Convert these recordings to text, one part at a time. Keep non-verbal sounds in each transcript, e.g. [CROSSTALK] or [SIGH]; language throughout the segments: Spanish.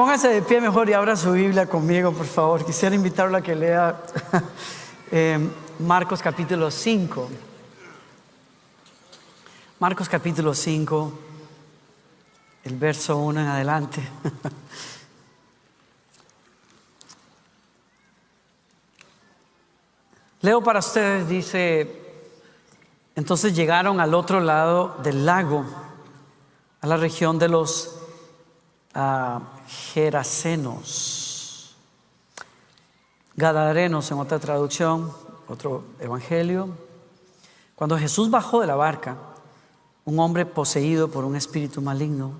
Póngase de pie mejor y abra su Biblia conmigo, por favor. Quisiera invitarla a que lea [LAUGHS] eh, Marcos capítulo 5. Marcos capítulo 5, el verso 1 en adelante. [LAUGHS] Leo para ustedes, dice, entonces llegaron al otro lado del lago, a la región de los uh, Gerasenos, Gadarenos en otra traducción, otro evangelio. Cuando Jesús bajó de la barca, un hombre poseído por un espíritu maligno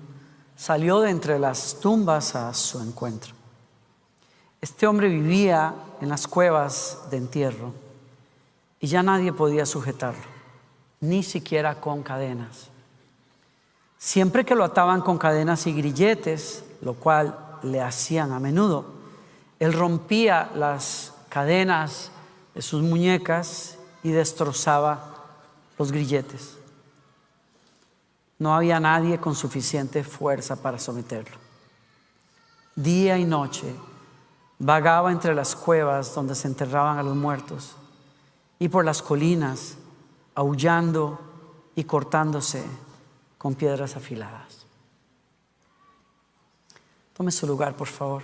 salió de entre las tumbas a su encuentro. Este hombre vivía en las cuevas de entierro y ya nadie podía sujetarlo, ni siquiera con cadenas. Siempre que lo ataban con cadenas y grilletes, lo cual le hacían a menudo, él rompía las cadenas de sus muñecas y destrozaba los grilletes. No había nadie con suficiente fuerza para someterlo. Día y noche vagaba entre las cuevas donde se enterraban a los muertos y por las colinas, aullando y cortándose con piedras afiladas. Tome su lugar, por favor.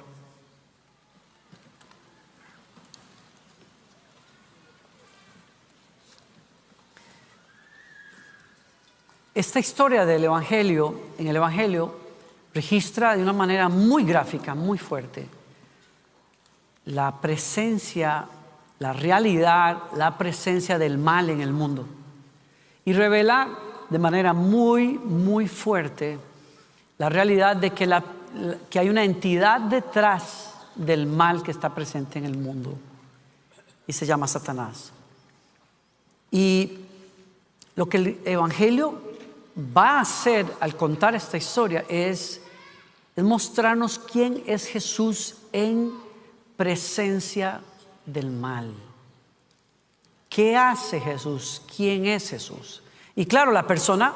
Esta historia del Evangelio, en el Evangelio, registra de una manera muy gráfica, muy fuerte, la presencia la realidad, la presencia del mal en el mundo. Y revela de manera muy, muy fuerte la realidad de que, la, que hay una entidad detrás del mal que está presente en el mundo. Y se llama Satanás. Y lo que el Evangelio va a hacer al contar esta historia es, es mostrarnos quién es Jesús en presencia del mal. ¿Qué hace Jesús? ¿Quién es Jesús? Y claro, la persona,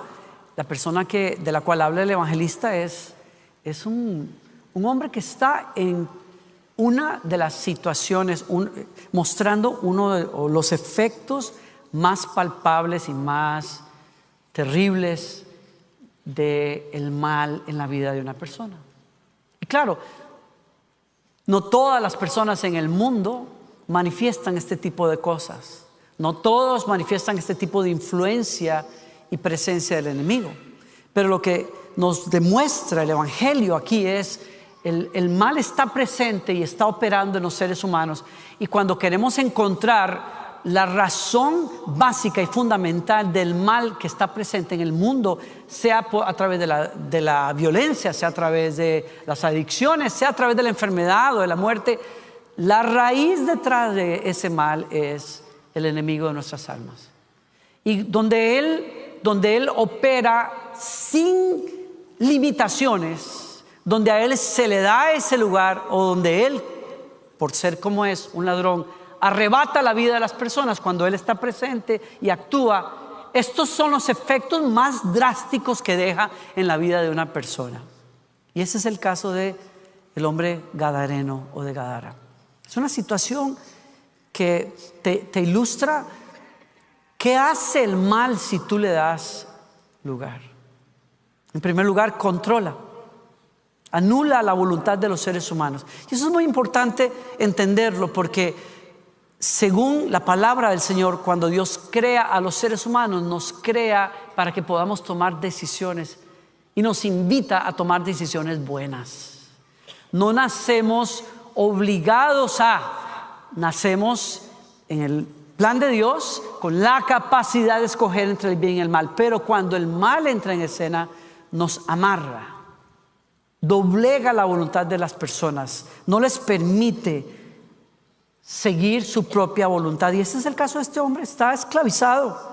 la persona que, de la cual habla el evangelista es, es un, hombre que está en una de las situaciones, mostrando uno de los efectos más palpables y más terribles del mal en la vida de una persona. Y claro, no todas las personas en el mundo manifiestan este tipo de cosas. No todos manifiestan este tipo de influencia y presencia del enemigo. Pero lo que nos demuestra el Evangelio aquí es el, el, mal está presente y está operando en los seres humanos. Y cuando queremos encontrar la razón básica y fundamental del mal que está presente en el mundo, sea a través de la, de la violencia, sea a través de las adicciones, sea a través de la enfermedad o de la muerte, la raíz detrás de ese mal es el enemigo de nuestras almas. Y donde Él, donde él opera sin limitaciones, donde a Él se le da ese lugar o donde Él, por ser como es un ladrón, arrebata la vida de las personas cuando Él está presente y actúa, estos son los efectos más drásticos que deja en la vida de una persona. Y ese es el caso de el hombre gadareno o de Gadara. Es una situación que te, ilustra qué hace el mal si tú le das lugar. En primer lugar, controla, anula la voluntad de los seres humanos. Y eso es muy importante entenderlo porque según la palabra del Señor, cuando Dios crea a los seres humanos, nos crea para que podamos tomar decisiones y nos invita a tomar decisiones buenas. No nacemos obligados a, nacemos en el plan de Dios con la capacidad de escoger entre el bien y el mal, pero cuando el mal entra en escena, nos amarra, doblega la voluntad de las personas, no les permite seguir su propia voluntad. Y ese es el caso de este hombre, está esclavizado.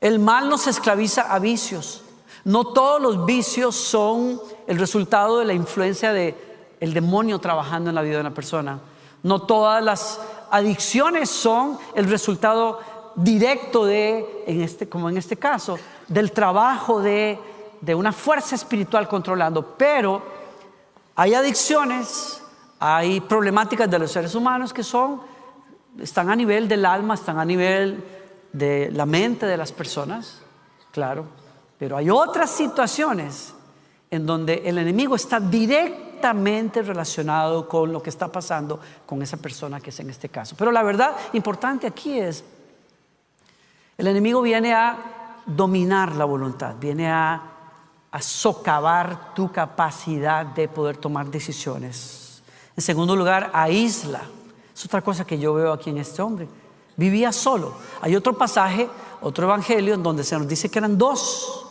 El mal nos esclaviza a vicios. No todos los vicios son el resultado de la influencia de el demonio trabajando en la vida de una persona. No todas las adicciones son el resultado directo de, en este, como en este caso, del trabajo de, de una fuerza espiritual controlando, pero Hay adicciones, hay problemáticas de los seres humanos que son, están a nivel del alma, están a nivel de la mente de las personas, claro, pero hay otras situaciones en donde el enemigo está directamente relacionado con lo que está pasando con esa persona que es en este caso. Pero la verdad importante aquí es, el enemigo viene a dominar la voluntad, viene a, socavar tu capacidad de poder tomar decisiones. En segundo lugar, aísla. Es otra cosa que yo veo aquí en este hombre. Vivía solo. Hay otro pasaje, otro evangelio, en donde se nos dice que eran dos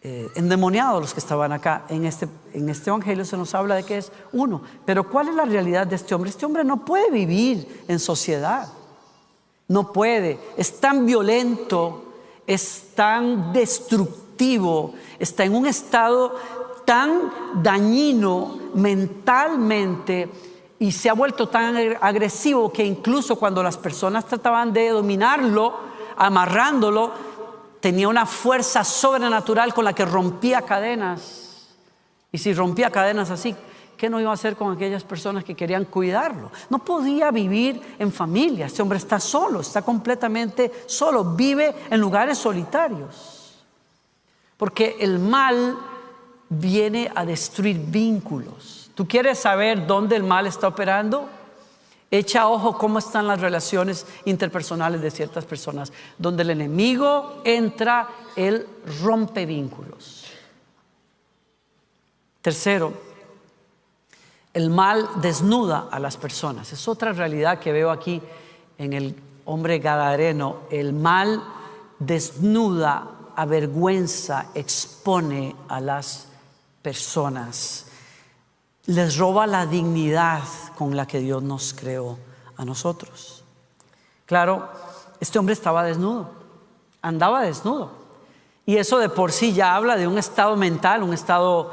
eh, endemoniados los que estaban acá. En este, en este evangelio se nos habla de que es uno. Pero ¿cuál es la realidad de este hombre? Este hombre no puede vivir en sociedad. No puede. Es tan violento, es tan destructivo, está en un estado tan dañino mentalmente y se ha vuelto tan agresivo que incluso cuando las personas trataban de dominarlo, amarrándolo, tenía una fuerza sobrenatural con la que rompía cadenas. Y si rompía cadenas así, ¿qué no iba a hacer con aquellas personas que querían cuidarlo? No podía vivir en familia. Este hombre está solo, está completamente solo, vive en lugares solitarios. Porque el mal viene a destruir vínculos. ¿Tú quieres saber dónde el mal está operando? Echa ojo cómo están las relaciones interpersonales de ciertas personas. Donde el enemigo entra, él rompe vínculos. Tercero, el mal desnuda a las personas. Es otra realidad que veo aquí en el hombre gadareno. El mal desnuda, avergüenza, expone a las personas les roba la dignidad con la que Dios nos creó a nosotros. Claro, este hombre estaba desnudo, andaba desnudo. Y eso de por sí ya habla de un estado mental, un estado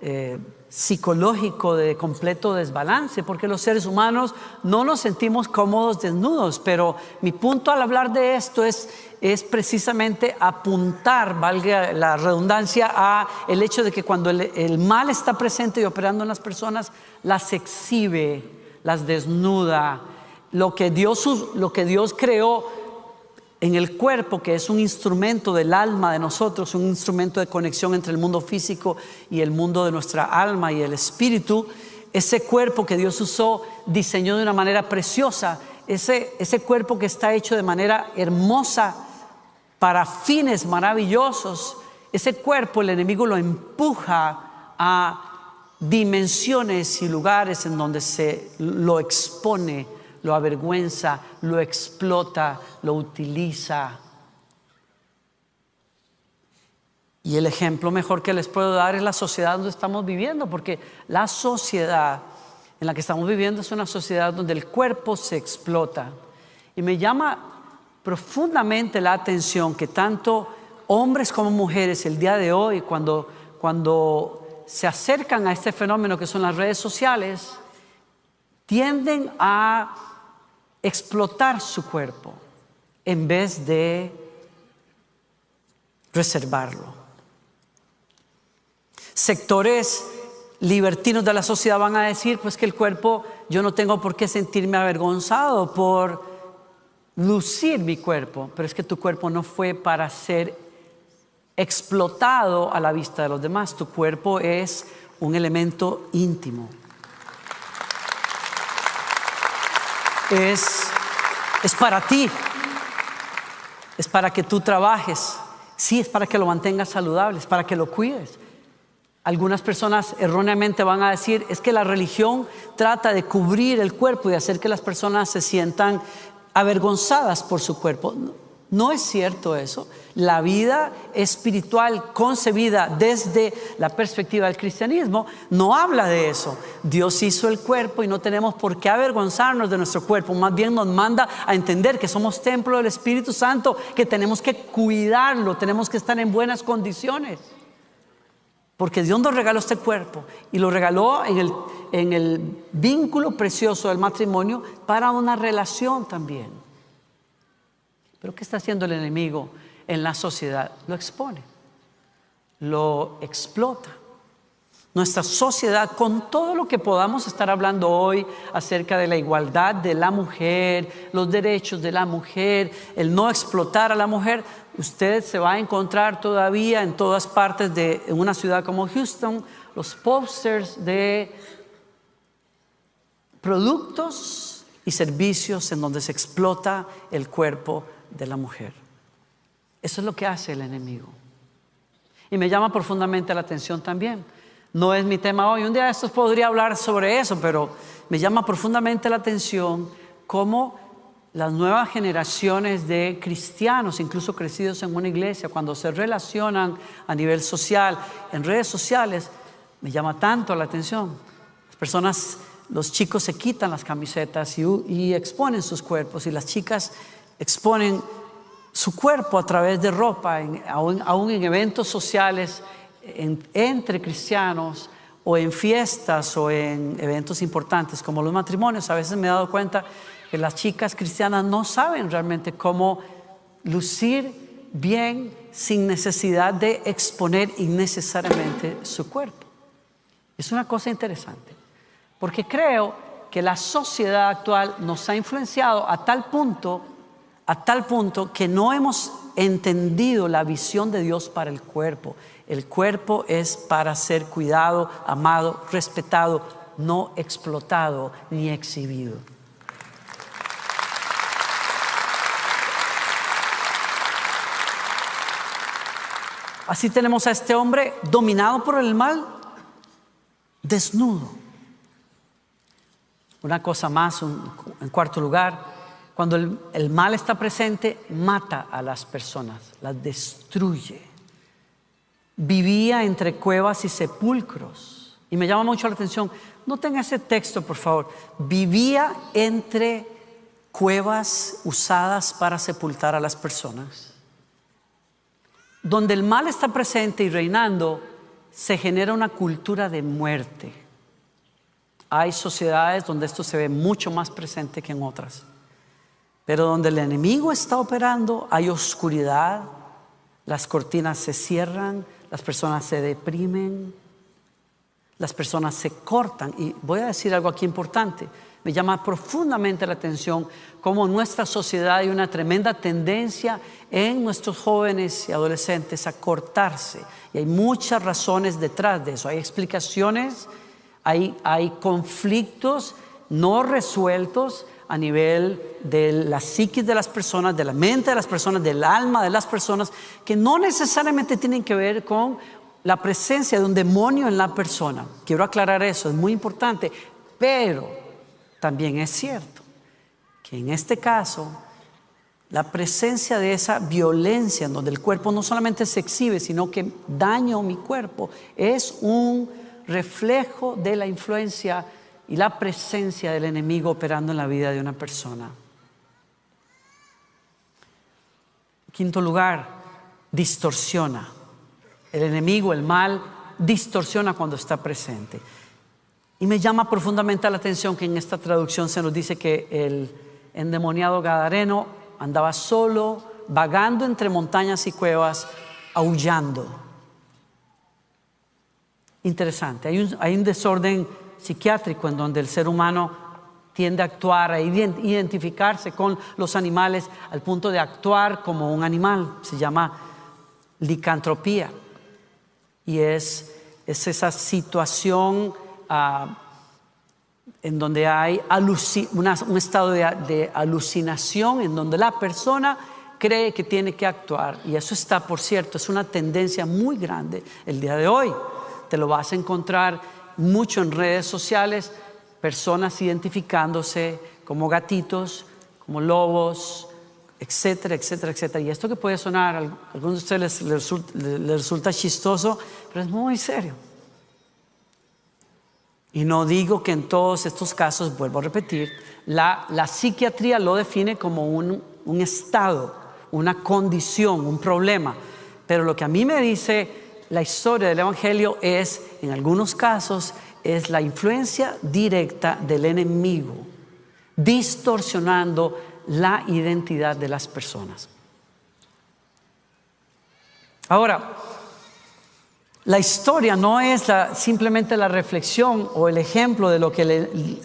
eh, psicológico de completo desbalance, porque los seres humanos no nos sentimos cómodos desnudos, pero mi punto al hablar de esto es es precisamente apuntar, valga la redundancia, a el hecho de que cuando el, mal está presente y operando en las personas, las exhibe, las desnuda. Lo que Dios, lo que Dios creó en el cuerpo, que es un instrumento del alma de nosotros, un instrumento de conexión entre el mundo físico y el mundo de nuestra alma y el espíritu, ese cuerpo que Dios usó, diseñó de una manera preciosa, ese, ese cuerpo que está hecho de manera hermosa, para fines maravillosos, ese cuerpo el enemigo lo empuja a dimensiones y lugares en donde se lo expone, lo avergüenza, lo explota, lo utiliza. Y el ejemplo mejor que les puedo dar es la sociedad donde estamos viviendo, porque la sociedad en la que estamos viviendo es una sociedad donde el cuerpo se explota. Y me llama profundamente la atención que tanto hombres como mujeres el día de hoy, cuando, cuando se acercan a este fenómeno que son las redes sociales, tienden a explotar su cuerpo en vez de reservarlo. Sectores libertinos de la sociedad van a decir, pues que el cuerpo, yo no tengo por qué sentirme avergonzado por lucir mi cuerpo, pero es que tu cuerpo no fue para ser explotado a la vista de los demás. Tu cuerpo es un elemento íntimo. Es, es para ti. Es para que tú trabajes. Sí, es para que lo mantengas saludable, es para que lo cuides. Algunas personas erróneamente van a decir, es que la religión trata de cubrir el cuerpo y hacer que las personas se sientan avergonzadas por su cuerpo. No es cierto eso. La vida espiritual concebida desde la perspectiva del cristianismo no habla de eso. Dios hizo el cuerpo y no tenemos por qué avergonzarnos de nuestro cuerpo. Más bien nos manda a entender que somos templo del Espíritu Santo, que tenemos que cuidarlo, tenemos que estar en buenas condiciones. Porque Dios nos regaló este cuerpo y lo regaló en el, en el vínculo precioso del matrimonio para una relación también. Pero ¿qué está haciendo el enemigo en la sociedad? Lo expone, lo explota. nuestra sociedad, con todo lo que podamos estar hablando hoy acerca de la igualdad de la mujer, los derechos de la mujer, el no explotar a la mujer, usted se va a encontrar todavía en todas partes de una ciudad como Houston los posters de productos y servicios en donde se explota el cuerpo de la mujer. Eso es lo que hace el enemigo. Y me llama profundamente la atención también. No es mi tema hoy. Un día esto podría hablar sobre eso, pero me llama profundamente la atención cómo las nuevas generaciones de cristianos, incluso crecidos en una iglesia, cuando se relacionan a nivel social, en redes sociales, me llama tanto la atención. Las personas, los chicos se quitan las camisetas y, exponen sus cuerpos y las chicas exponen su cuerpo a través de ropa, aún, en eventos sociales entre cristianos o en fiestas o en eventos importantes como los matrimonios. A veces me he dado cuenta que las chicas cristianas no saben realmente cómo lucir bien sin necesidad de exponer innecesariamente su cuerpo. Es una cosa interesante, porque creo que la sociedad actual nos ha influenciado a tal punto, a tal punto que no hemos entendido la visión de Dios para el cuerpo. El cuerpo es para ser cuidado, amado, respetado, no explotado ni exhibido. Así tenemos a este hombre dominado por el mal, desnudo. Una cosa más, en cuarto lugar, cuando el, mal está presente, mata a las personas, las destruye. Vivía entre cuevas y sepulcros. Y me llama mucho la atención, no tenga ese texto, por favor. Vivía entre cuevas usadas para sepultar a las personas. Donde el mal está presente y reinando, se genera una cultura de muerte. Hay sociedades donde esto se ve mucho más presente que en otras. Pero donde el enemigo está operando, hay oscuridad, las cortinas se cierran, las personas se deprimen, las personas se cortan. Y voy a decir algo aquí importante. Me llama profundamente la atención cómo en nuestra sociedad hay una tremenda tendencia en nuestros jóvenes y adolescentes a cortarse. Y hay muchas razones detrás de eso. Hay explicaciones, hay, hay conflictos no resueltos a nivel de la psiquis de las personas, de la mente de las personas, del alma de las personas, que no necesariamente tienen que ver con la presencia de un demonio en la persona. Quiero aclarar eso, es muy importante, pero también es cierto que en este caso la presencia de esa violencia en donde el cuerpo no solamente se exhibe, sino que daño mi cuerpo, es un reflejo de la influencia y la presencia del enemigo operando en la vida de una persona. Quinto lugar, distorsiona. El enemigo, el mal, distorsiona cuando está presente. Y me llama profundamente la atención que en esta traducción se nos dice que el endemoniado Gadareno andaba solo, vagando entre montañas y cuevas, aullando. Interesante, hay un, hay un desorden psiquiátrico en donde el ser humano tiende a actuar, a identificarse con los animales al punto de actuar como un animal. Se llama licantropía. Y es, es esa situación ah, en donde hay un estado de, alucinación, en donde la persona cree que tiene que actuar. Y eso está, por cierto, es una tendencia muy grande el día de hoy. Te lo vas a encontrar mucho en redes sociales, personas identificándose como gatitos, como lobos, etcétera, etcétera, etcétera. Y esto que puede sonar, a algunos de ustedes les resulta chistoso, pero es muy serio. Y no digo que en todos estos casos, vuelvo a repetir, la, psiquiatría lo define como un, un estado, una condición, un problema. Pero lo que a mí me dice la historia del Evangelio es, en algunos casos, es la influencia directa del enemigo, distorsionando la identidad de las personas. Ahora, La historia no es simplemente la reflexión o el ejemplo de lo que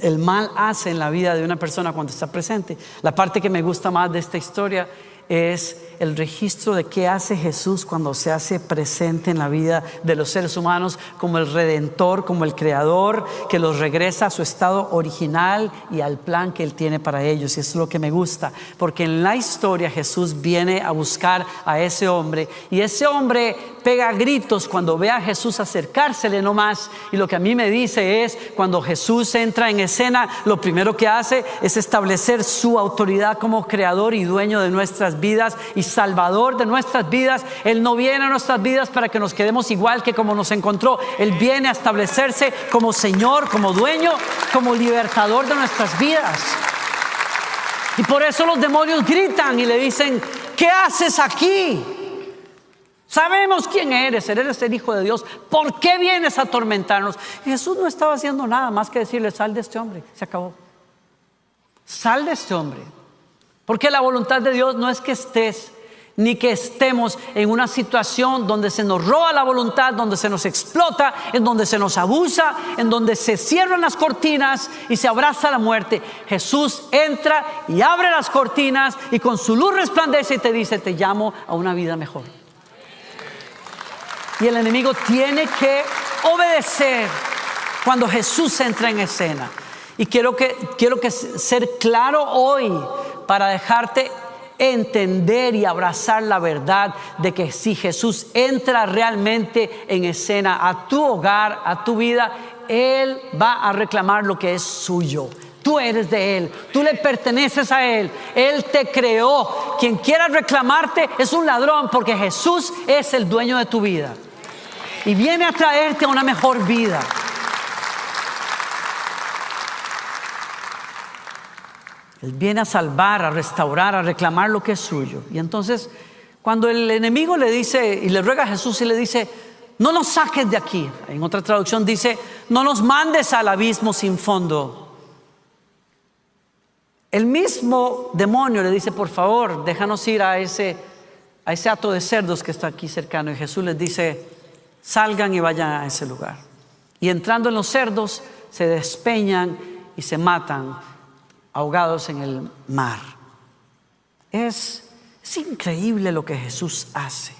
el mal hace en la vida de una persona cuando está presente. La parte que me gusta más de esta historia es el registro de qué hace Jesús cuando se hace presente en la vida de los seres humanos como el redentor, como el creador, que los regresa a su estado original y al plan que Él tiene para ellos. Y eso es lo que me gusta, porque en la historia Jesús viene a buscar a ese hombre y ese hombre pega gritos cuando ve a Jesús acercársele nomás. Y lo que a mí me dice es, cuando Jesús entra en escena, lo primero que hace es establecer su autoridad como creador y dueño de nuestras vidas y salvador de nuestras vidas. Él no viene a nuestras vidas para que nos quedemos igual que como nos encontró. Él viene a establecerse como Señor, como dueño, como libertador de nuestras vidas. Y por eso los demonios gritan y le dicen, ¿qué haces aquí? Sabemos quién eres, eres el Hijo de Dios. ¿Por qué vienes a atormentarnos? Jesús no estaba haciendo nada más que decirle, sal de este hombre. Se acabó. Sal de este hombre. Porque la voluntad de Dios no es que estés ni que estemos en una situación donde se nos roba la voluntad, donde se nos explota, en donde se nos abusa, en donde se cierran las cortinas y se abraza la muerte. Jesús entra y abre las cortinas y con su luz resplandece y te dice, te llamo a una vida mejor. Y el enemigo tiene que obedecer cuando Jesús entra en escena. Y quiero que, quiero que ser claro hoy para dejarte entender y abrazar la verdad de que si Jesús entra realmente en escena a tu hogar, a tu vida, Él va a reclamar lo que es suyo. Tú eres de Él, tú le perteneces a Él, Él te creó. Quien quiera reclamarte es un ladrón porque Jesús es el dueño de tu vida y viene a traerte a una mejor vida. Él viene a salvar, a restaurar, a reclamar lo que es suyo. Y entonces, cuando el enemigo le dice y le ruega a Jesús y le dice, no nos saques de aquí, en otra traducción dice, no nos mandes al abismo sin fondo. El mismo demonio le dice, por favor, déjanos ir a ese, a ese hato de cerdos que está aquí cercano. Y Jesús les dice, salgan y vayan a ese lugar. Y entrando en los cerdos, se despeñan y se matan ahogados en el mar. Es, increíble lo que Jesús hace.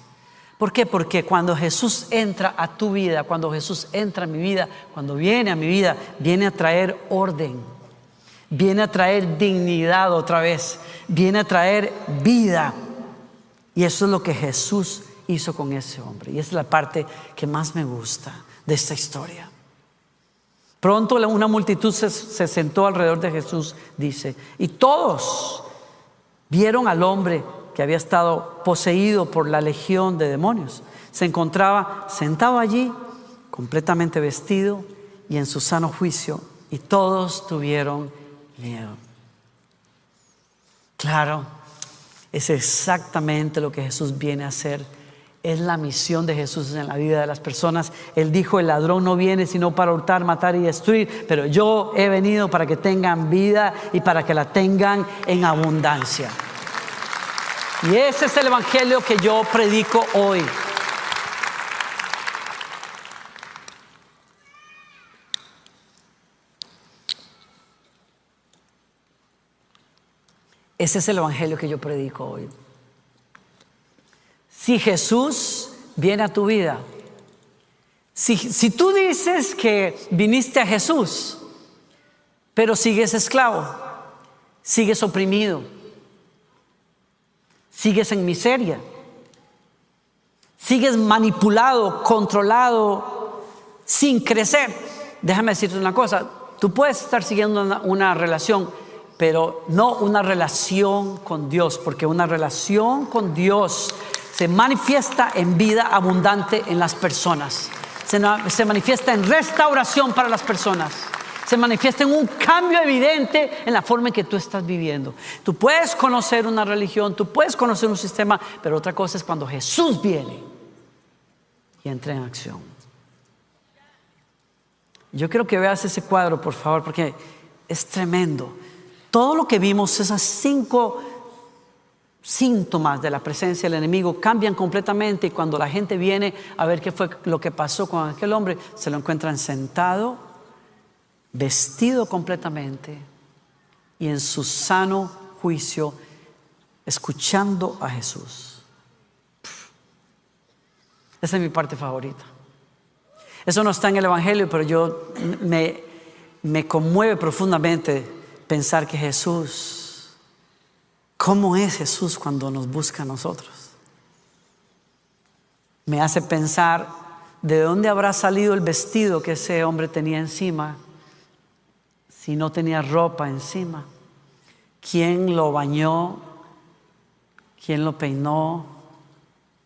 ¿Por qué? Porque cuando Jesús entra a tu vida, cuando Jesús entra a mi vida, cuando viene a mi vida, viene a traer orden, viene a traer dignidad otra vez, viene a traer vida. Y eso es lo que Jesús hizo con ese hombre. Y es la parte que más me gusta de esta historia. Pronto una multitud se, sentó alrededor de Jesús, dice, y todos vieron al hombre que había estado poseído por la legión de demonios. Se encontraba sentado allí, completamente vestido y en su sano juicio, y todos tuvieron miedo. Claro, es exactamente lo que Jesús viene a hacer es la misión de Jesús en la vida de las personas. Él dijo, el ladrón no viene sino para hurtar, matar y destruir, pero yo he venido para que tengan vida y para que la tengan en abundancia. Y ese es el Evangelio que yo predico hoy. Ese es el Evangelio que yo predico hoy. Si Jesús viene a tu vida, si, tú dices que viniste a Jesús, pero sigues esclavo, sigues oprimido, sigues en miseria, sigues manipulado, controlado, sin crecer. Déjame decirte una cosa, tú puedes estar siguiendo una, una, relación, pero no una relación con Dios, porque una relación con Dios se manifiesta en vida abundante en las personas. Se, manifiesta en restauración para las personas. Se manifiesta en un cambio evidente en la forma en que tú estás viviendo. Tú puedes conocer una religión, tú puedes conocer un sistema, pero otra cosa es cuando Jesús viene y entra en acción. Yo quiero que veas ese cuadro, por favor, porque es tremendo. Todo lo que vimos, esas cinco síntomas de la presencia del enemigo cambian completamente y cuando la gente viene a ver qué fue lo que pasó con aquel hombre, se lo encuentran sentado, vestido completamente y en su sano juicio, escuchando a Jesús. Esa es mi parte favorita. Eso no está en el Evangelio, pero yo me, me conmueve profundamente pensar que Jesús ¿Cómo es Jesús cuando nos busca a nosotros? Me hace pensar de dónde habrá salido el vestido que ese hombre tenía encima si no tenía ropa encima. ¿Quién lo bañó? ¿Quién lo peinó?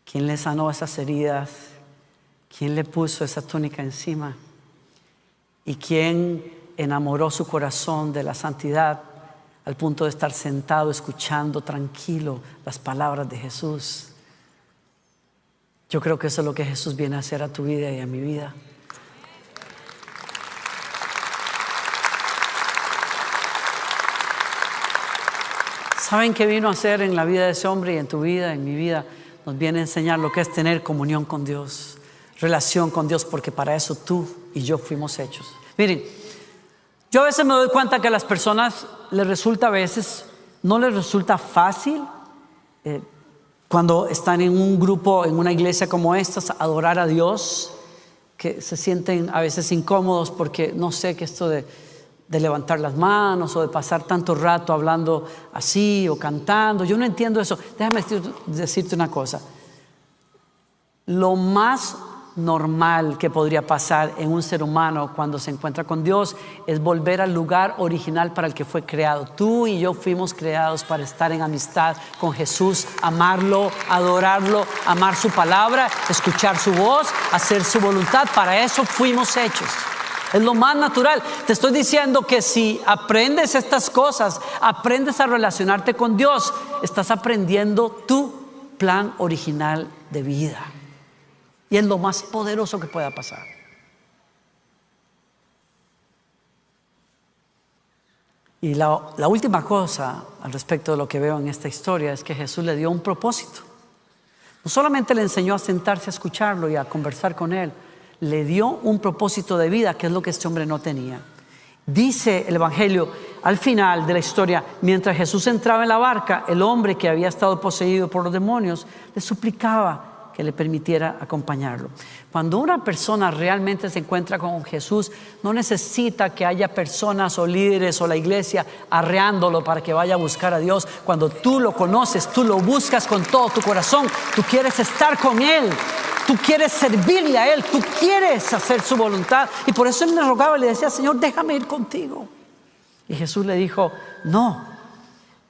¿Quién le sanó esas heridas? ¿Quién le puso esa túnica encima? ¿Y quién enamoró su corazón de la santidad al punto de estar sentado escuchando tranquilo las palabras de Jesús. Yo creo que eso es lo que Jesús viene a hacer a tu vida y a mi vida. ¿Saben qué vino a hacer en la vida de ese hombre y en tu vida, en mi vida? Nos viene a enseñar lo que es tener comunión con Dios, relación con Dios, porque para eso tú y yo fuimos hechos. Miren, yo a veces me doy cuenta que a las personas les resulta a veces, no les resulta fácil eh, cuando están en un grupo, en una iglesia como esta, adorar a Dios, que se sienten a veces incómodos porque no sé qué esto de, de levantar las manos o de pasar tanto rato hablando así o cantando. Yo no entiendo eso. Déjame decirte una cosa. Lo más normal que podría pasar en un ser humano cuando se encuentra con Dios es volver al lugar original para el que fue creado. Tú y yo fuimos creados para estar en amistad con Jesús, amarlo, adorarlo, amar su palabra, escuchar su voz, hacer su voluntad. Para eso fuimos hechos. Es lo más natural. Te estoy diciendo que si aprendes estas cosas, aprendes a relacionarte con Dios, estás aprendiendo tu plan original de vida. Y es lo más poderoso que pueda pasar. Y la, la, última cosa al respecto de lo que veo en esta historia es que Jesús le dio un propósito. No solamente le enseñó a sentarse a escucharlo y a conversar con él, le dio un propósito de vida, que es lo que este hombre no tenía. Dice el Evangelio al final de la historia, mientras Jesús entraba en la barca, el hombre que había estado poseído por los demonios le suplicaba que le permitiera acompañarlo. Cuando una persona realmente se encuentra con Jesús, no necesita que haya personas o líderes o la iglesia arreándolo para que vaya a buscar a Dios. Cuando tú lo conoces, tú lo buscas con todo tu corazón, tú quieres estar con Él, tú quieres servirle a Él, tú quieres hacer su voluntad. Y por eso Él le rogaba y le decía, Señor, déjame ir contigo. Y Jesús le dijo, no,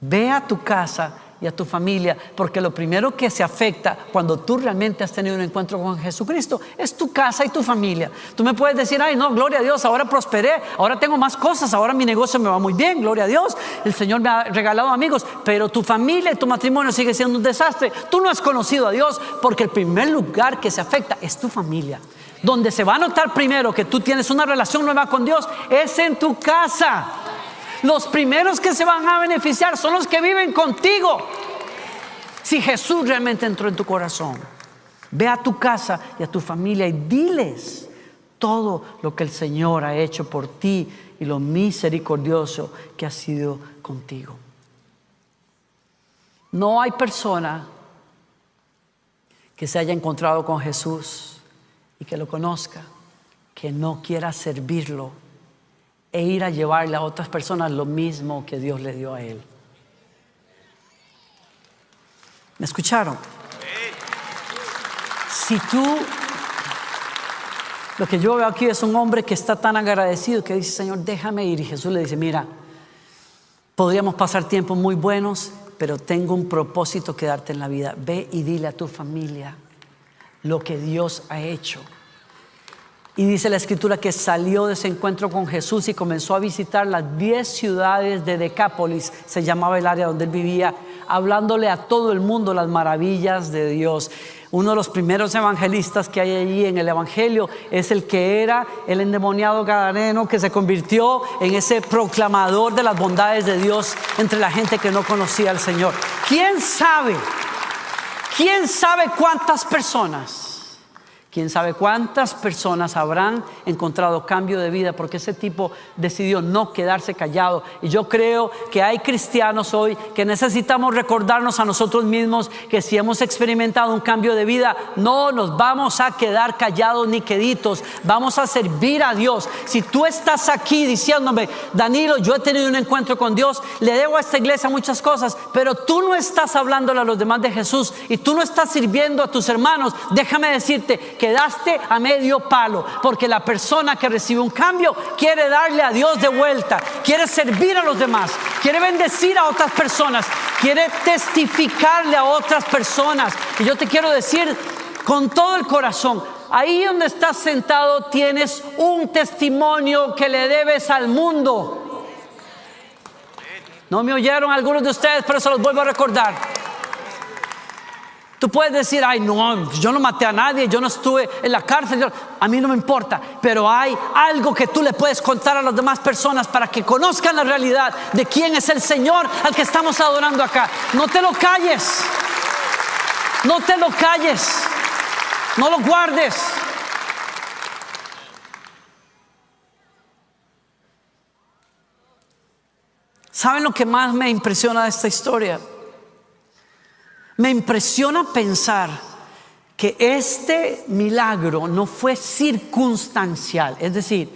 ve a tu casa y a tu familia, porque lo primero que se afecta cuando tú realmente has tenido un encuentro con Jesucristo es tu casa y tu familia. Tú me puedes decir, ay, no, gloria a Dios, ahora prosperé, ahora tengo más cosas, ahora mi negocio me va muy bien, gloria a Dios, el Señor me ha regalado amigos, pero tu familia y tu matrimonio sigue siendo un desastre. Tú no has conocido a Dios porque el primer lugar que se afecta es tu familia. Donde se va a notar primero que tú tienes una relación nueva con Dios es en tu casa. Los primeros que se van a beneficiar son los que viven contigo. Si Jesús realmente entró en tu corazón, ve a tu casa y a tu familia y diles todo lo que el Señor ha hecho por ti y lo misericordioso que ha sido contigo. No hay persona que se haya encontrado con Jesús y que lo conozca, que no quiera servirlo e ir a llevarle a otras personas lo mismo que Dios le dio a él. ¿Me escucharon? Si tú, lo que yo veo aquí es un hombre que está tan agradecido que dice, Señor, déjame ir. Y Jesús le dice, mira, podríamos pasar tiempos muy buenos, pero tengo un propósito que darte en la vida. Ve y dile a tu familia lo que Dios ha hecho y dice la escritura que salió de ese encuentro con Jesús y comenzó a visitar las 10 ciudades de Decápolis, se llamaba el área donde él vivía, hablándole a todo el mundo las maravillas de Dios. Uno de los primeros evangelistas que hay allí en el Evangelio es el que era el endemoniado gadareno que se convirtió en ese proclamador de las bondades de Dios entre la gente que no conocía al Señor. ¿Quién sabe? ¿Quién sabe cuántas personas? Quién sabe cuántas personas habrán encontrado cambio de vida porque ese tipo decidió no quedarse callado. Y yo creo que hay cristianos hoy que necesitamos recordarnos a nosotros mismos que si hemos experimentado un cambio de vida, no nos vamos a quedar callados ni queditos, vamos a servir a Dios. Si tú estás aquí diciéndome, Danilo, yo he tenido un encuentro con Dios, le debo a esta iglesia muchas cosas, pero tú no estás hablándole a los demás de Jesús y tú no estás sirviendo a tus hermanos, déjame decirte quedaste a medio palo, porque la persona que recibe un cambio quiere darle a Dios de vuelta, quiere servir a los demás, quiere bendecir a otras personas, quiere testificarle a otras personas. Y yo te quiero decir con todo el corazón, ahí donde estás sentado tienes un testimonio que le debes al mundo. No me oyeron algunos de ustedes, pero se los vuelvo a recordar. Tú puedes decir, ay, no, yo no maté a nadie, yo no estuve en la cárcel, a mí no me importa, pero hay algo que tú le puedes contar a las demás personas para que conozcan la realidad de quién es el Señor al que estamos adorando acá. No te lo calles, no te lo calles, no lo guardes. ¿Saben lo que más me impresiona de esta historia? Me impresiona pensar que este milagro no fue circunstancial, es decir,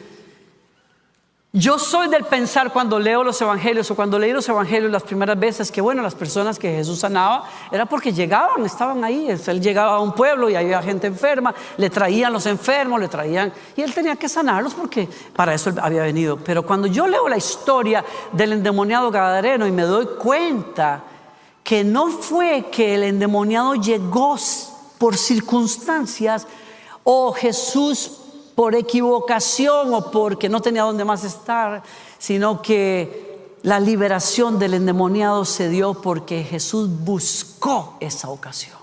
yo soy del pensar cuando leo los evangelios o cuando leí los evangelios las primeras veces que bueno, las personas que Jesús sanaba era porque llegaban, estaban ahí, él llegaba a un pueblo y había gente enferma, le traían los enfermos, le traían y él tenía que sanarlos porque para eso había venido. Pero cuando yo leo la historia del endemoniado gadareno y me doy cuenta que no fue que el endemoniado llegó por circunstancias o Jesús por equivocación o porque no tenía dónde más estar, sino que la liberación del endemoniado se dio porque Jesús buscó esa ocasión,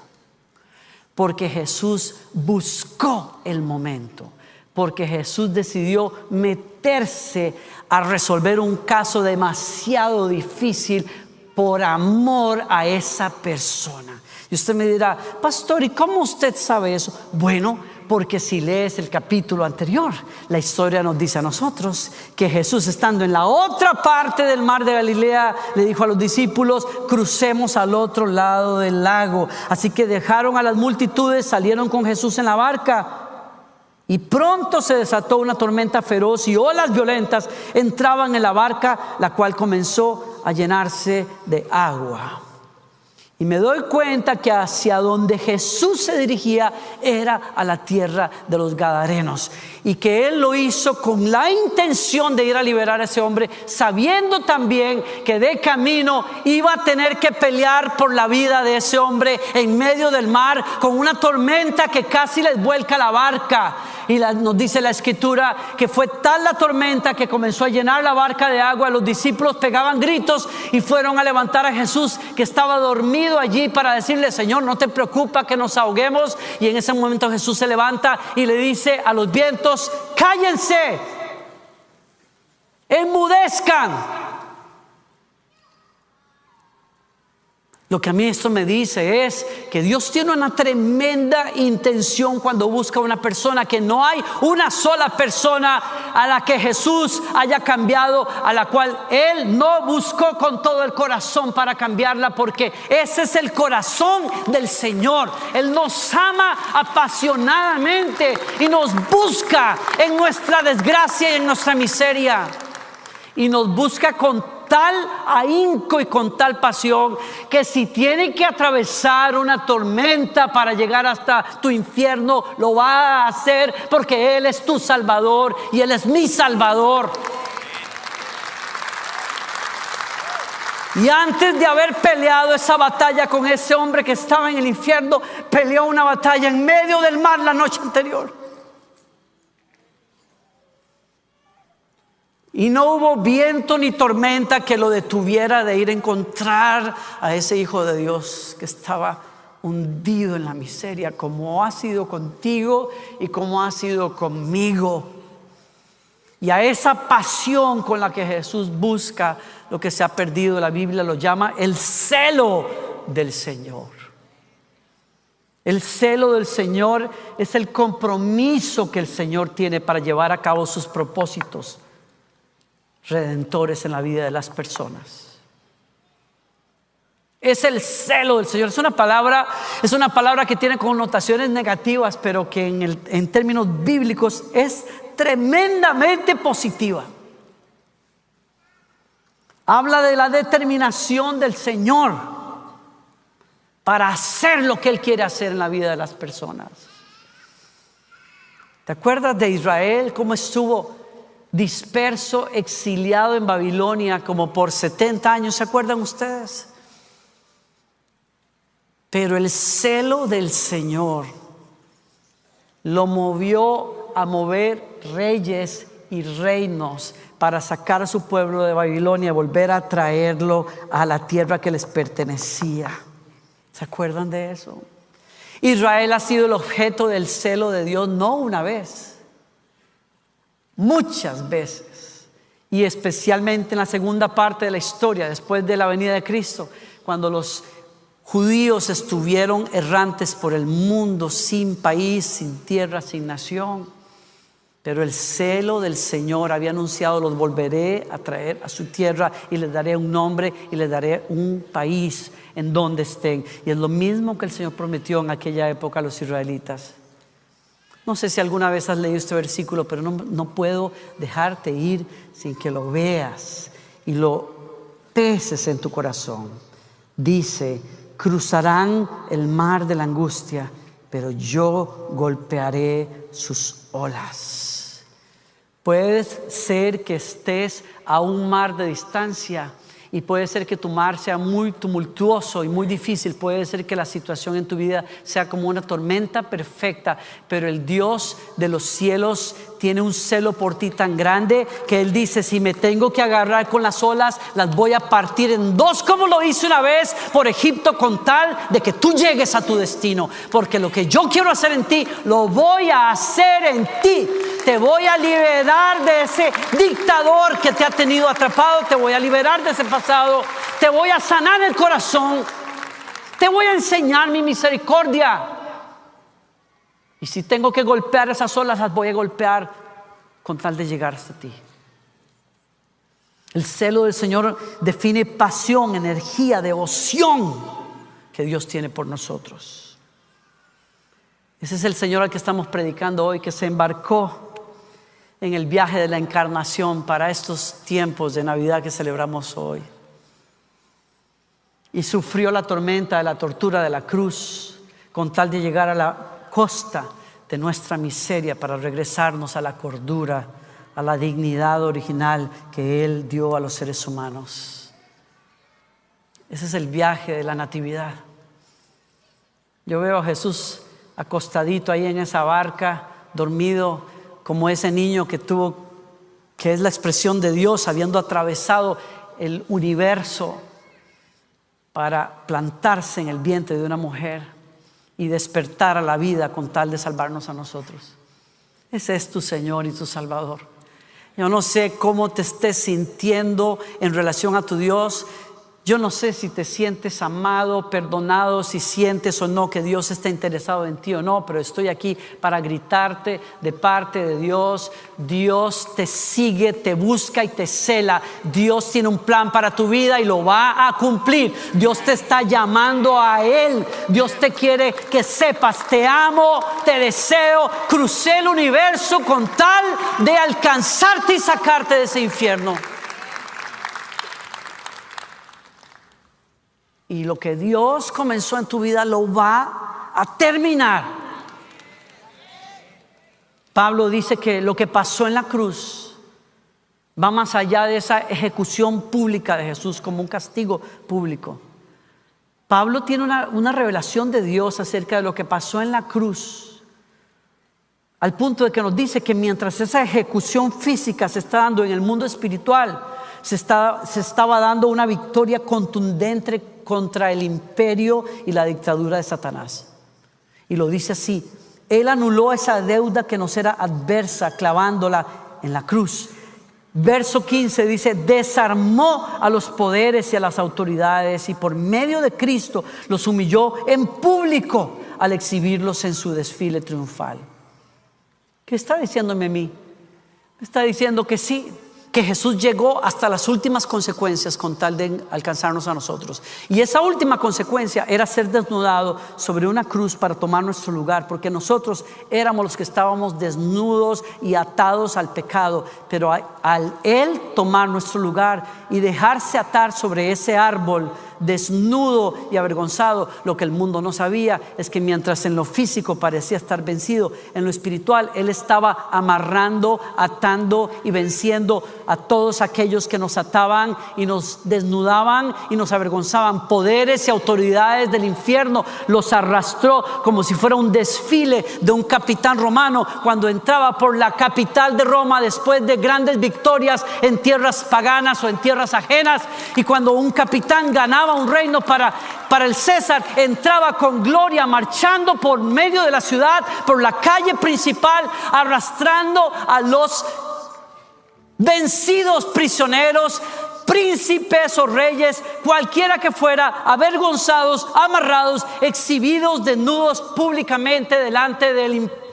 porque Jesús buscó el momento, porque Jesús decidió meterse a resolver un caso demasiado difícil por amor a esa persona. Y usted me dirá, pastor, ¿y cómo usted sabe eso? Bueno, porque si lees el capítulo anterior, la historia nos dice a nosotros que Jesús estando en la otra parte del mar de Galilea, le dijo a los discípulos, crucemos al otro lado del lago. Así que dejaron a las multitudes, salieron con Jesús en la barca. Y pronto se desató una tormenta feroz y olas violentas entraban en la barca, la cual comenzó a llenarse de agua. Y me doy cuenta que hacia donde Jesús se dirigía era a la tierra de los Gadarenos. Y que Él lo hizo con la intención de ir a liberar a ese hombre, sabiendo también que de camino iba a tener que pelear por la vida de ese hombre en medio del mar, con una tormenta que casi les vuelca la barca. Y nos dice la escritura que fue tal la tormenta que comenzó a llenar la barca de agua. Los discípulos pegaban gritos y fueron a levantar a Jesús que estaba dormido allí para decirle, Señor, no te preocupa que nos ahoguemos. Y en ese momento Jesús se levanta y le dice a los vientos, cállense, enmudezcan. Lo que a mí esto me dice es que Dios tiene una tremenda intención cuando busca una persona, que no hay una sola persona a la que Jesús haya cambiado, a la cual Él no buscó con todo el corazón para cambiarla, porque ese es el corazón del Señor. Él nos ama apasionadamente y nos busca en nuestra desgracia y en nuestra miseria. Y nos busca con tal ahínco y con tal pasión que si tiene que atravesar una tormenta para llegar hasta tu infierno, lo va a hacer porque Él es tu Salvador y Él es mi Salvador. Y antes de haber peleado esa batalla con ese hombre que estaba en el infierno, peleó una batalla en medio del mar la noche anterior. Y no hubo viento ni tormenta que lo detuviera de ir a encontrar a ese Hijo de Dios que estaba hundido en la miseria, como ha sido contigo y como ha sido conmigo. Y a esa pasión con la que Jesús busca lo que se ha perdido, la Biblia lo llama el celo del Señor. El celo del Señor es el compromiso que el Señor tiene para llevar a cabo sus propósitos redentores en la vida de las personas. Es el celo del Señor. Es una palabra, es una palabra que tiene connotaciones negativas, pero que en, términos bíblicos es tremendamente positiva. Habla de la determinación del Señor para hacer lo que Él quiere hacer en la vida de las personas. ¿Te acuerdas de Israel? ¿Cómo estuvo disperso, exiliado en Babilonia como por 70 años? ¿Se acuerdan ustedes? Pero el celo del Señor lo movió a mover reyes y reinos para sacar a su pueblo de Babilonia y volver a traerlo a la tierra que les pertenecía. ¿Se acuerdan de eso? Israel ha sido el objeto del celo de Dios no una vez, muchas veces, y especialmente en la segunda parte de la historia, después de la venida de Cristo, cuando los judíos estuvieron errantes por el mundo sin país, sin tierra, sin nación. Pero el celo del Señor había anunciado, los volveré a traer a su tierra y les daré un nombre y les daré un país en donde estén. Y es lo mismo que el Señor prometió en aquella época a los israelitas. No sé si alguna vez has leído este versículo, pero no, no puedo dejarte ir sin que lo veas y lo peses en tu corazón. Dice, cruzarán el mar de la angustia, pero yo golpearé sus olas. Puede ser que estés a un mar de distancia y puede ser que tu mar sea muy tumultuoso y muy difícil. Puede ser que la situación en tu vida sea como una tormenta perfecta. Pero el Dios de los cielos tiene un celo por ti tan grande que Él dice, si me tengo que agarrar con las olas, las voy a partir en dos como lo hice una vez por Egipto con tal de que tú llegues a tu destino. Porque lo que yo quiero hacer en ti, lo voy a hacer en ti. Te voy a liberar de ese dictador que te ha tenido atrapado. Te voy a liberar de ese pasado. Te voy a sanar el corazón. Te voy a enseñar mi misericordia. Y si tengo que golpear esas olas, las voy a golpear con tal de llegar hasta ti. El celo del Señor define pasión, energía, devoción que Dios tiene por nosotros. Ese es el Señor al que estamos predicando hoy, que se embarcó en el viaje de la encarnación para estos tiempos de Navidad que celebramos hoy. Y sufrió la tormenta de la tortura de la cruz con tal de llegar a la costa de nuestra miseria para regresarnos a la cordura, a la dignidad original que Él dio a los seres humanos. Ese es el viaje de la natividad. Yo veo a Jesús acostadito ahí en esa barca, dormido como ese niño que tuvo, que es la expresión de Dios, habiendo atravesado el universo para plantarse en el vientre de una mujer y despertar a la vida con tal de salvarnos a nosotros. Ese es tu Señor y tu Salvador. Yo no sé cómo te estés sintiendo en relación a tu Dios, yo no sé si te sientes amado, perdonado, si sientes o no que Dios está interesado en ti o no, pero estoy aquí para gritarte de parte de Dios. Dios te sigue, te busca y te cela. Dios tiene un plan para tu vida y lo va a cumplir. Dios te está llamando a Él. Dios te quiere que sepas, te amo, te deseo. Crucé el universo con tal de alcanzarte y sacarte de ese infierno. Y lo que Dios comenzó en tu vida lo va a terminar. Pablo dice que lo que pasó en la cruz va más allá de esa ejecución pública de Jesús como un castigo público. Pablo tiene una, una revelación de Dios acerca de lo que pasó en la cruz, al punto de que nos dice que mientras esa ejecución física se está dando en el mundo espiritual, se, está- se estaba dando una victoria contundente contra el imperio y la dictadura de Satanás. Y lo dice así, Él anuló esa deuda que nos era adversa clavándola en la cruz. Verso 15 dice, desarmó a los poderes y a las autoridades y por medio de Cristo los humilló en público al exhibirlos en su desfile triunfal. ¿Qué está diciéndome a mí? Me está diciendo que sí, que Jesús llegó hasta las últimas consecuencias con tal de alcanzarnos a nosotros. Y esa última consecuencia era ser desnudado sobre una cruz para tomar nuestro lugar, porque nosotros éramos los que estábamos desnudos y atados al pecado, pero al Él tomar nuestro lugar y dejarse atar sobre ese árbol, desnudo y avergonzado, lo que el mundo no sabía es que mientras en lo físico parecía estar vencido, en lo espiritual Él estaba amarrando, atando y venciendo a todos aquellos que nos ataban y nos desnudaban y nos avergonzaban. Poderes y autoridades del infierno los arrastró como si fuera un desfile de un capitán romano cuando entraba por la capital de Roma después de grandes victorias en tierras paganas o en tierras ajenas. Y cuando un capitán ganaba un reino para, para el César, entraba con gloria marchando por medio de la ciudad, por la calle principal, arrastrando a los vencidos prisioneros, príncipes o reyes, cualquiera que fuera, avergonzados, amarrados, exhibidos desnudos públicamente delante del imperio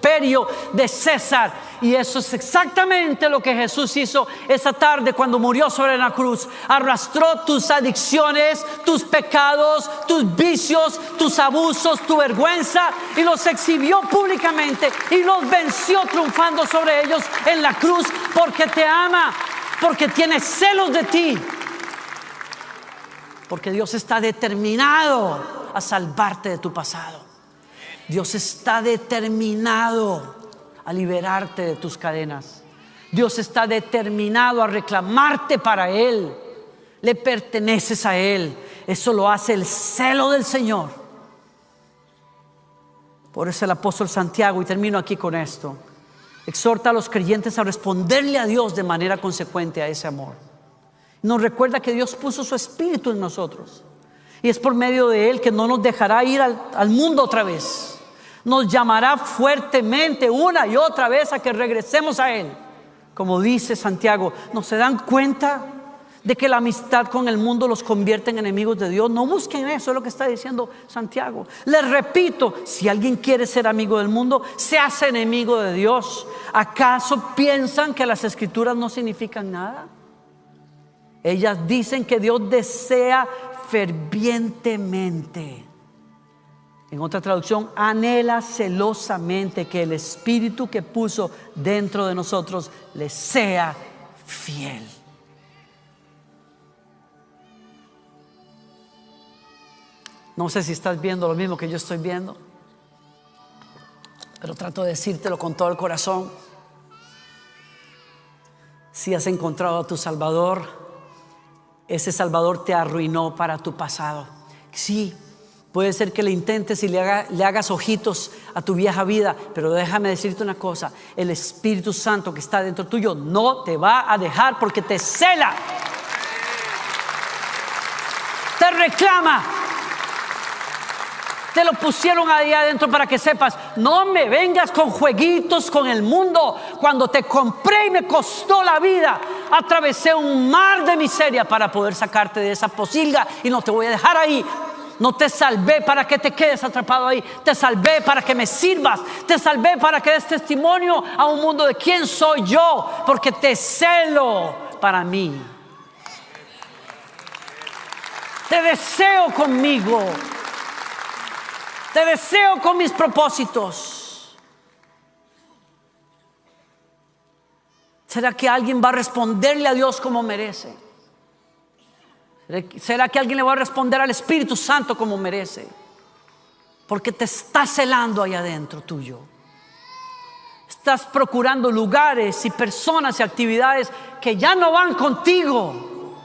de César. Y eso es exactamente lo que Jesús hizo esa tarde cuando murió sobre la cruz. Arrastró tus adicciones, tus pecados, tus vicios, tus abusos, tu vergüenza y los exhibió públicamente y los venció triunfando sobre ellos en la cruz porque te ama, porque tiene celos de ti. Porque Dios está determinado a salvarte de tu pasado. Dios está determinado a liberarte de tus cadenas. Dios está determinado a reclamarte para Él. Le perteneces a Él. Eso lo hace el celo del Señor. Por eso el apóstol Santiago, y termino aquí con esto, exhorta a los creyentes a responderle a Dios de manera consecuente a ese amor. Nos recuerda que Dios puso su espíritu en nosotros. Y es por medio de Él que no nos dejará ir al, al mundo otra vez. Nos llamará fuertemente una y otra vez a que regresemos a Él. Como dice Santiago, ¿no se dan cuenta de que la amistad con el mundo los convierte en enemigos de Dios? No busquen eso, es lo que está diciendo Santiago. Les repito, si alguien quiere ser amigo del mundo, se hace enemigo de Dios. ¿Acaso piensan que las escrituras no significan nada? Ellas dicen que Dios desea fervientemente. En otra traducción, anhela celosamente que el Espíritu que puso dentro de nosotros le sea fiel. No sé si estás viendo lo mismo que yo estoy viendo, pero trato de decírtelo con todo el corazón. Si has encontrado a tu Salvador, ese Salvador te arruinó para tu pasado. Sí, puede ser que le intentes y le, haga- le hagas ojitos a tu vieja vida, pero déjame decirte una cosa, el Espíritu Santo que está dentro tuyo no te va a dejar porque te cela, te reclama. Te lo pusieron ahí adentro para que sepas, no me vengas con jueguitos con el mundo. Cuando te compré y me costó la vida, atravesé un mar de miseria para poder sacarte de esa posilga y no te voy a dejar ahí. No te salvé para que te quedes atrapado ahí. Te salvé para que me sirvas. Te salvé para que des testimonio a un mundo de quién soy yo. Porque te celo para mí. Te deseo conmigo. Te deseo con mis propósitos. ¿Será que alguien va a responderle a Dios como merece? ¿Será que alguien le va a responder al Espíritu Santo como merece? Porque te está celando ahí adentro tuyo. Estás procurando lugares y personas y actividades que ya no van contigo.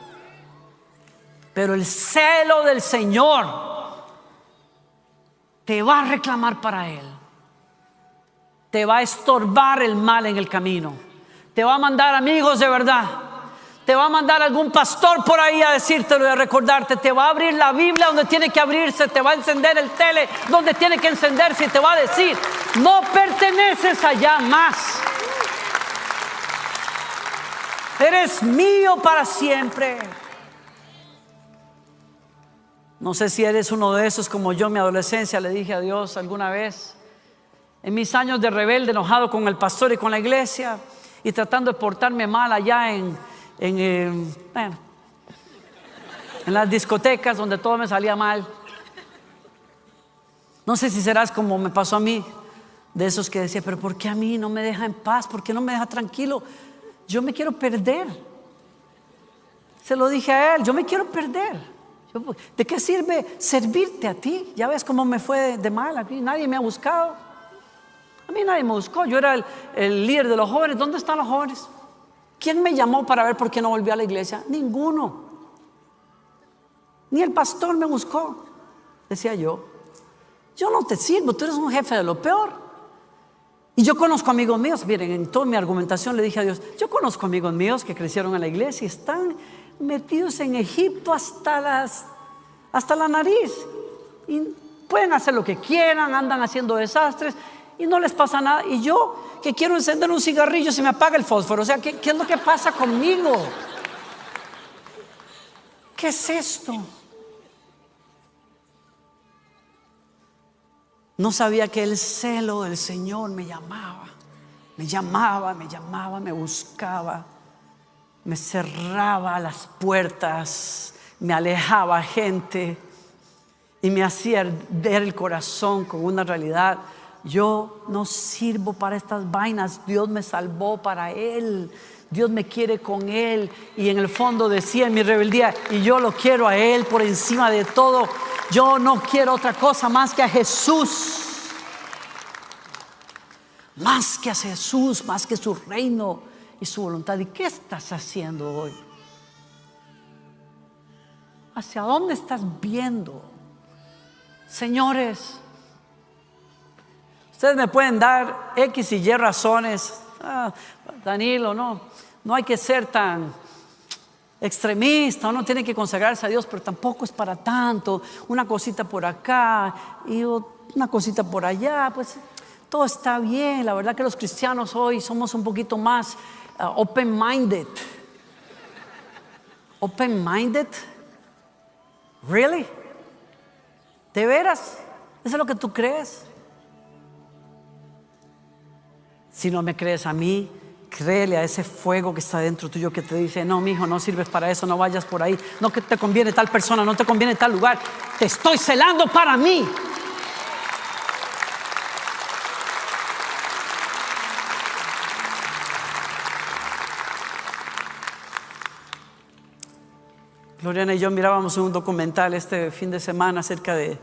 Pero el celo del Señor te va a reclamar para Él. Te va a estorbar el mal en el camino. Te va a mandar amigos de verdad. Te va a mandar algún pastor por ahí a decírtelo y a recordarte. Te va a abrir la Biblia donde tiene que abrirse. Te va a encender el tele donde tiene que encenderse. Y te va a decir, no perteneces allá más. Eres mío para siempre. No sé si eres uno de esos como yo en mi adolescencia le dije a Dios alguna vez. En mis años de rebelde, enojado con el pastor y con la iglesia y tratando de portarme mal allá en, en, eh, en las discotecas donde todo me salía mal. No sé si serás como me pasó a mí, de esos que decía, pero ¿por qué a mí no me deja en paz? ¿Por qué no me deja tranquilo? Yo me quiero perder. Se lo dije a él, yo me quiero perder. ¿De qué sirve servirte a ti? Ya ves cómo me fue de mal aquí, nadie me ha buscado. A mí nadie me buscó, yo era el, líder de los jóvenes. ¿Dónde están los jóvenes? ¿Quién me llamó para ver por qué no volví a la iglesia? Ninguno. Ni el pastor me buscó. Decía yo, yo no te sirvo, tú eres un jefe de lo peor. Y yo conozco amigos míos, miren, en toda mi argumentación le dije a Dios, yo conozco amigos míos que crecieron en la iglesia y están metidos en Egipto hasta, las, hasta la nariz. Y pueden hacer lo que quieran, andan haciendo desastres y no les pasa nada. Y yo que quiero encender un cigarrillo se me apaga el fósforo. O sea, ¿qué, qué es lo que pasa conmigo? ¿Qué es esto? No sabía que el celo del Señor me llamaba, me llamaba, me llamaba, me buscaba me cerraba las puertas, me alejaba gente y me hacía arder el corazón con una realidad. Yo no sirvo para estas vainas, Dios me salvó para Él. Dios me quiere con Él y en el fondo decía en mi rebeldía, y yo lo quiero a Él por encima de todo. Yo no quiero otra cosa más que a Jesús. Más que a Jesús, más que su reino y su voluntad. ¿Y qué estás haciendo hoy? ¿Hacia dónde estás viendo? Señores, ustedes me pueden dar X y Y razones. Ah, Danilo, no, no hay que ser tan extremista, uno tiene que consagrarse a Dios, pero tampoco es para tanto. Una cosita por acá y una cosita por allá, pues todo está bien. La verdad que los cristianos hoy somos un poquito más Uh, open-minded. Open-minded. Really? ¿De veras? ¿Eso es lo que tú crees? Si no me crees a mí, créele a ese fuego que está dentro tuyo que te dice, no, mi hijo, no sirves para eso, no vayas por ahí, no que te conviene tal persona, no te conviene tal lugar, te estoy celando para mí. Gloriana y yo mirábamos un documental este fin de semana acerca de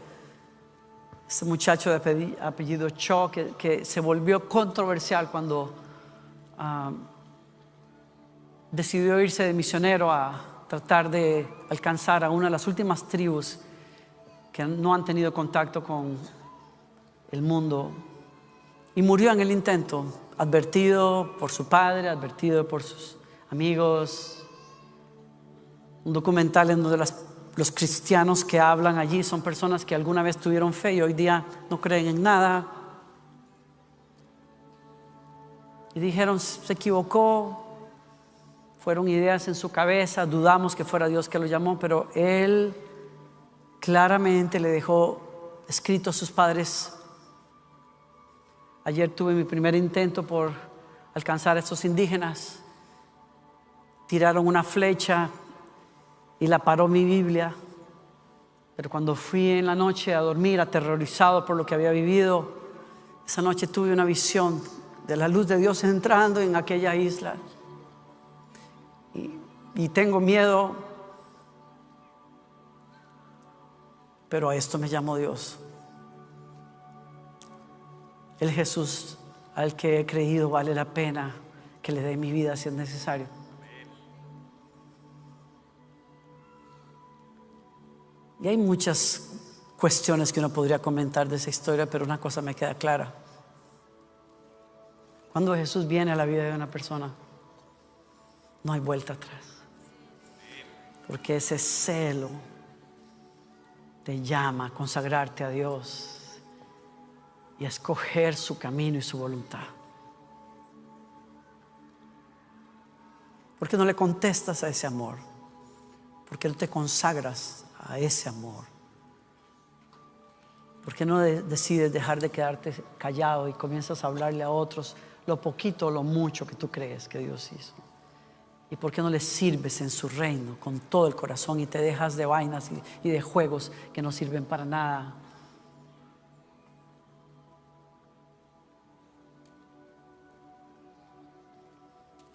este muchacho de apellido Cho que, se volvió controversial cuando ah, decidió irse de misionero a tratar de alcanzar a una de las últimas tribus que no han tenido contacto con el mundo. Y murió en el intento, advertido por su padre, advertido por sus amigos, un documental en donde los cristianos que hablan allí son personas que alguna vez tuvieron fe y hoy día no creen en nada. Y dijeron, se equivocó, fueron ideas en su cabeza, dudamos que fuera Dios que lo llamó, pero él claramente le dejó escrito a sus padres. Ayer tuve mi primer intento por alcanzar a estos indígenas. Tiraron una flecha y la paró mi Biblia. Pero cuando fui en la noche a dormir, aterrorizado por lo que había vivido, esa noche tuve una visión de la luz de Dios entrando en aquella isla. Y, y tengo miedo, pero a esto me llamó Dios. El Jesús al que he creído vale la pena que le dé mi vida si es necesario. Y hay muchas cuestiones que uno podría comentar de esa historia, pero una cosa me queda clara. Cuando Jesús viene a la vida de una persona, no hay vuelta atrás. Porque ese celo te llama a consagrarte a Dios y a escoger su camino y su voluntad. ¿Por qué no le contestas a ese amor? ¿Por qué no te consagras a ese amor? ¿Por qué no de- decides dejar de quedarte callado y comienzas a hablarle a otros lo poquito o lo mucho que tú crees que Dios hizo? ¿Y por qué no le sirves en su reino con todo el corazón y te dejas de vainas y, y de juegos que no sirven para nada?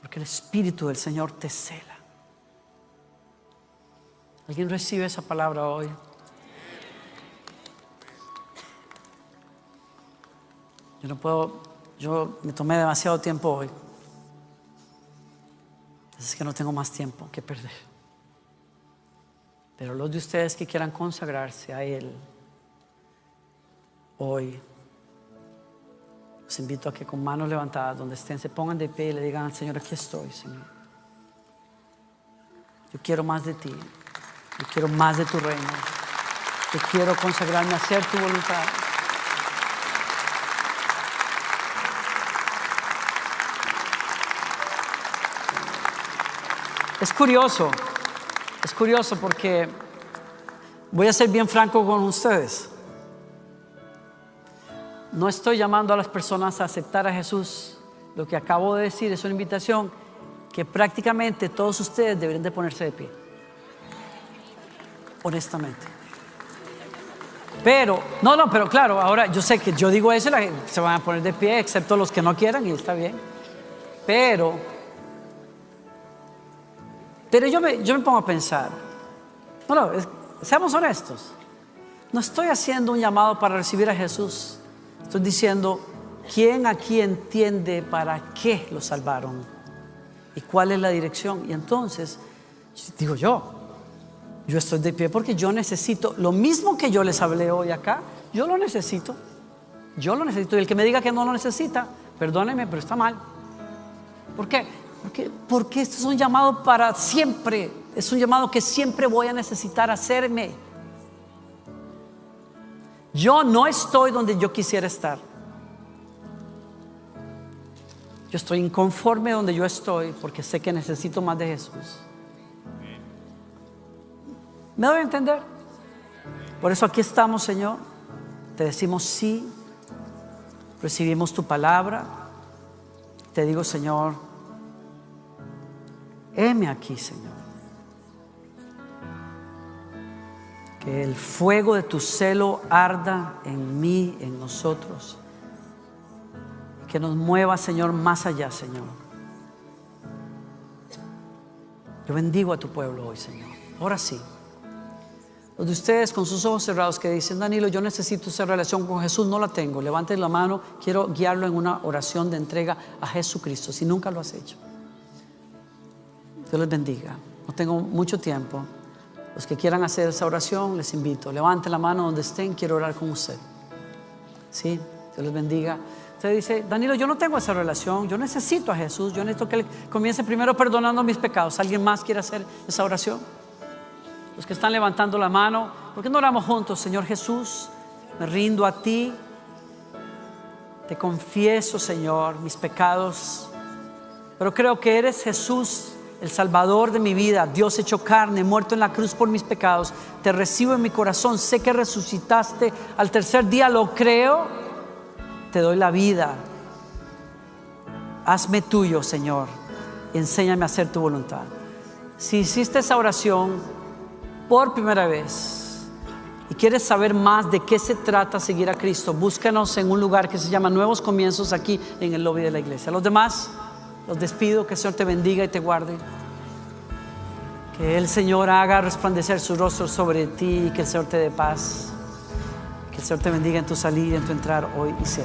Porque el Espíritu del Señor te cela. ¿Alguien recibe esa palabra hoy? Yo no puedo, yo me tomé demasiado tiempo hoy. Es que no tengo más tiempo que perder. Pero los de ustedes que quieran consagrarse a Él hoy, los invito a que con manos levantadas, donde estén, se pongan de pie y le digan al Señor, aquí estoy, Señor. Yo quiero más de ti. Yo quiero más de tu reino. Yo quiero consagrarme a hacer tu voluntad. Es curioso, es curioso porque voy a ser bien franco con ustedes. No estoy llamando a las personas a aceptar a Jesús. Lo que acabo de decir es una invitación que prácticamente todos ustedes deberían de ponerse de pie. Honestamente. Pero, no, no, pero claro, ahora yo sé que yo digo eso y la gente se van a poner de pie, excepto los que no quieran, y está bien. Pero, pero yo me, yo me pongo a pensar, no, no, seamos honestos. No estoy haciendo un llamado para recibir a Jesús. Estoy diciendo, ¿quién aquí entiende para qué lo salvaron? ¿Y cuál es la dirección? Y entonces, digo yo, yo estoy de pie porque yo necesito lo mismo que yo les hablé hoy acá, yo lo necesito. Yo lo necesito. Y el que me diga que no lo necesita, perdóneme, pero está mal. ¿Por qué? Porque, porque esto es un llamado para siempre. Es un llamado que siempre voy a necesitar hacerme. Yo no estoy donde yo quisiera estar. Yo estoy inconforme donde yo estoy porque sé que necesito más de Jesús. ¿Me doy a entender? Por eso aquí estamos, Señor. Te decimos sí. Recibimos tu palabra. Te digo, Señor, heme aquí, Señor. Que el fuego de tu celo arda en mí, en nosotros. Que nos mueva, Señor, más allá, Señor. Yo bendigo a tu pueblo hoy, Señor. Ahora sí. Los de ustedes con sus ojos cerrados que dicen, Danilo, yo necesito esa relación con Jesús, no la tengo. Levanten la mano, quiero guiarlo en una oración de entrega a Jesucristo, si nunca lo has hecho. Dios les bendiga. No tengo mucho tiempo. Los que quieran hacer esa oración, les invito. Levanten la mano donde estén, quiero orar con usted. ¿Sí? Dios les bendiga. Usted dice, Danilo, yo no tengo esa relación, yo necesito a Jesús, yo necesito que Él comience primero perdonando mis pecados. ¿Alguien más quiere hacer esa oración? Los que están levantando la mano, ¿por qué no oramos juntos, Señor Jesús? Me rindo a ti. Te confieso, Señor, mis pecados. Pero creo que eres Jesús, el Salvador de mi vida, Dios hecho carne, muerto en la cruz por mis pecados. Te recibo en mi corazón. Sé que resucitaste al tercer día, lo creo. Te doy la vida. Hazme tuyo, Señor. Y enséñame a hacer tu voluntad. Si hiciste esa oración por primera vez y quieres saber más de qué se trata seguir a Cristo, búscanos en un lugar que se llama Nuevos Comienzos aquí en el lobby de la iglesia. Los demás, los despido, que el Señor te bendiga y te guarde. Que el Señor haga resplandecer su rostro sobre ti y que el Señor te dé paz. Que el Señor te bendiga en tu salir en tu entrar hoy y siempre.